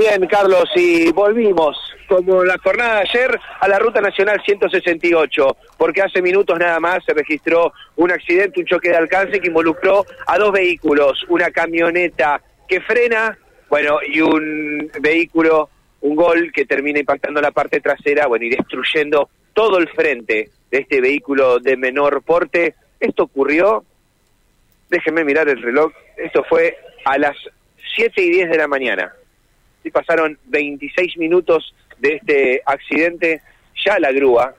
Bien, Carlos, y volvimos, como la jornada de ayer, a la Ruta Nacional 168, porque hace minutos nada más se registró un accidente, un choque de alcance que involucró a dos vehículos, una camioneta que frena, bueno, y un vehículo, un gol que termina impactando la parte trasera, bueno, y destruyendo todo el frente de este vehículo de menor porte. Esto ocurrió, déjenme mirar el reloj, esto fue a las 7 y 10 de la mañana. Sí, pasaron 26 minutos de este accidente, ya la grúa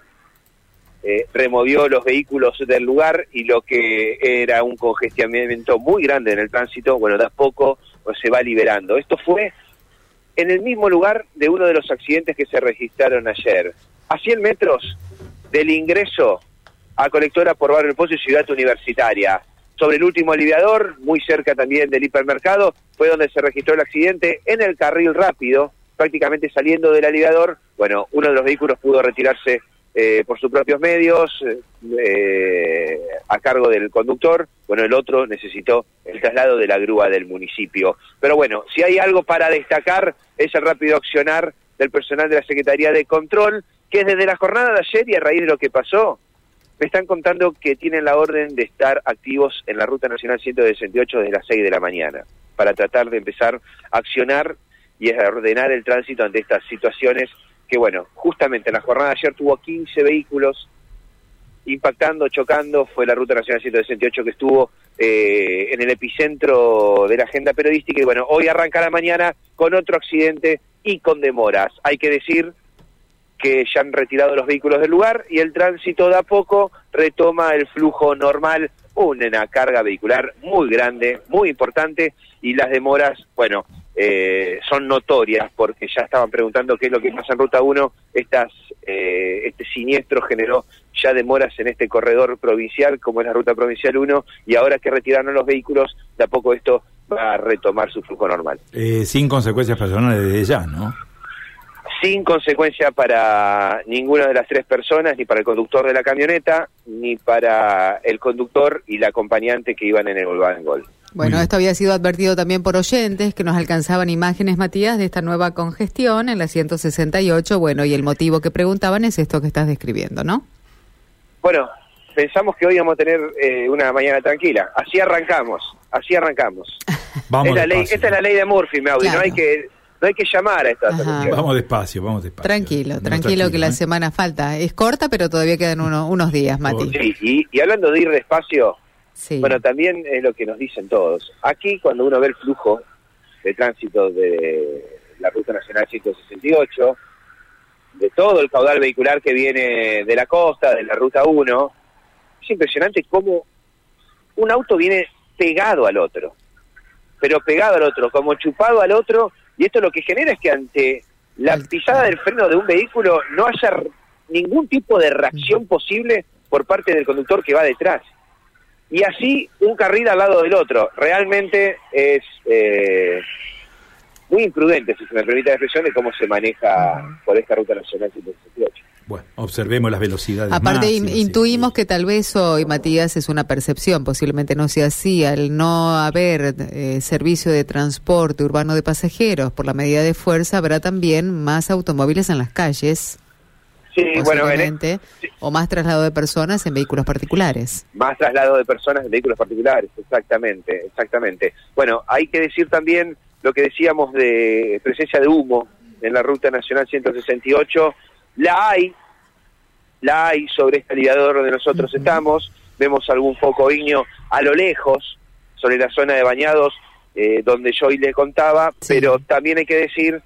eh, removió los vehículos del lugar y lo que era un congestionamiento muy grande en el tránsito, bueno, de a poco pues, se va liberando. Esto fue en el mismo lugar de uno de los accidentes que se registraron ayer, a 100 metros del ingreso a colectora por Barrio El Pozo y Ciudad Universitaria. Sobre el último aliviador, muy cerca también del hipermercado, fue donde se registró el accidente en el carril rápido, prácticamente saliendo del aliviador. Bueno, uno de los vehículos pudo retirarse eh, por sus propios medios, eh, a cargo del conductor, bueno, el otro necesitó el traslado de la grúa del municipio. Pero bueno, si hay algo para destacar es el rápido accionar del personal de la Secretaría de Control, que desde la jornada de ayer y a raíz de lo que pasó, me están contando que tienen la orden de estar activos en la Ruta Nacional 168 desde las 6 de la mañana, para tratar de empezar a accionar y a ordenar el tránsito ante estas situaciones que, bueno, justamente en la jornada de ayer tuvo 15 vehículos impactando, chocando, fue la Ruta Nacional 168 que estuvo eh, en el epicentro de la agenda periodística y, bueno, hoy arranca la mañana con otro accidente y con demoras. Hay que decir que ya han retirado los vehículos del lugar y el tránsito de a poco retoma el flujo normal, una carga vehicular muy grande, muy importante y las demoras, bueno, eh, son notorias porque ya estaban preguntando qué es lo que pasa en Ruta 1, estas, eh, este siniestro generó ya demoras en este corredor provincial como es la Ruta Provincial 1 y ahora que retiraron los vehículos, de a poco esto va a retomar su flujo normal. Eh, sin consecuencias personales desde ya, ¿no? Sin consecuencia para ninguna de las tres personas, ni para el conductor de la camioneta, ni para el conductor y la acompañante que iban en el Volkswagen Gol. Bueno, esto había sido advertido también por oyentes que nos alcanzaban imágenes, Matías, de esta nueva congestión en la 168. Bueno, y el motivo que preguntaban es esto que estás describiendo, ¿no? Bueno, pensamos que hoy vamos a tener eh, una mañana tranquila. Así arrancamos, así arrancamos. Vamos es ley, esta es la ley de Murphy, me no hay que no hay que llamar a esta Vamos despacio, vamos despacio. Tranquilo, tranquilo que la ¿eh? semana falta. Es corta, pero todavía quedan unos días, Mati. Sí, y, hablando de ir despacio, bueno, también es lo que nos dicen todos. Aquí, cuando uno ve el flujo de tránsito de la Ruta Nacional 168, de todo el caudal vehicular que viene de la costa, de la Ruta 1, es impresionante cómo un auto viene pegado al otro, pero pegado al otro, como chupado al otro, y esto lo que genera es que ante la pisada del freno de un vehículo no haya ningún tipo de reacción posible por parte del conductor que va detrás. Y así un carril al lado del otro. Realmente es eh, muy imprudente, si se me permite la expresión, de cómo se maneja por esta ruta nacional 168. Bueno, observemos las velocidades. Aparte, intuimos que tal vez hoy, Matías, es una percepción, posiblemente no sea así, al no haber eh, servicio de transporte urbano de pasajeros por la medida de fuerza, habrá también más automóviles en las calles. Sí, bueno, o más traslado de personas en vehículos particulares. Más traslado de personas en vehículos particulares, exactamente, exactamente. Bueno, hay que decir también lo que decíamos de presencia de humo en la ruta nacional 168 la hay, la hay sobre este aliador donde nosotros estamos, vemos algún foco iño a lo lejos, sobre la zona de bañados, eh, donde yo hoy le contaba, pero también hay que decir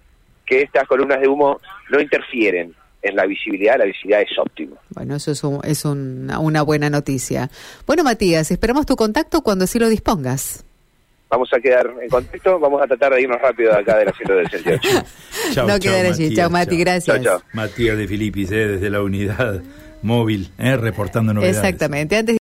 que estas columnas de humo no interfieren en la visibilidad, la visibilidad es óptima. Bueno, eso es, es una buena noticia. Bueno, Matías, esperamos tu contacto cuando así lo dispongas vamos a quedar en contexto, vamos a tratar de irnos rápido de acá de la 168. chao, no quedar allí, chao Mati, gracias. Matías de Filipis, eh, desde la unidad móvil, eh, reportando novedades. Exactamente, antes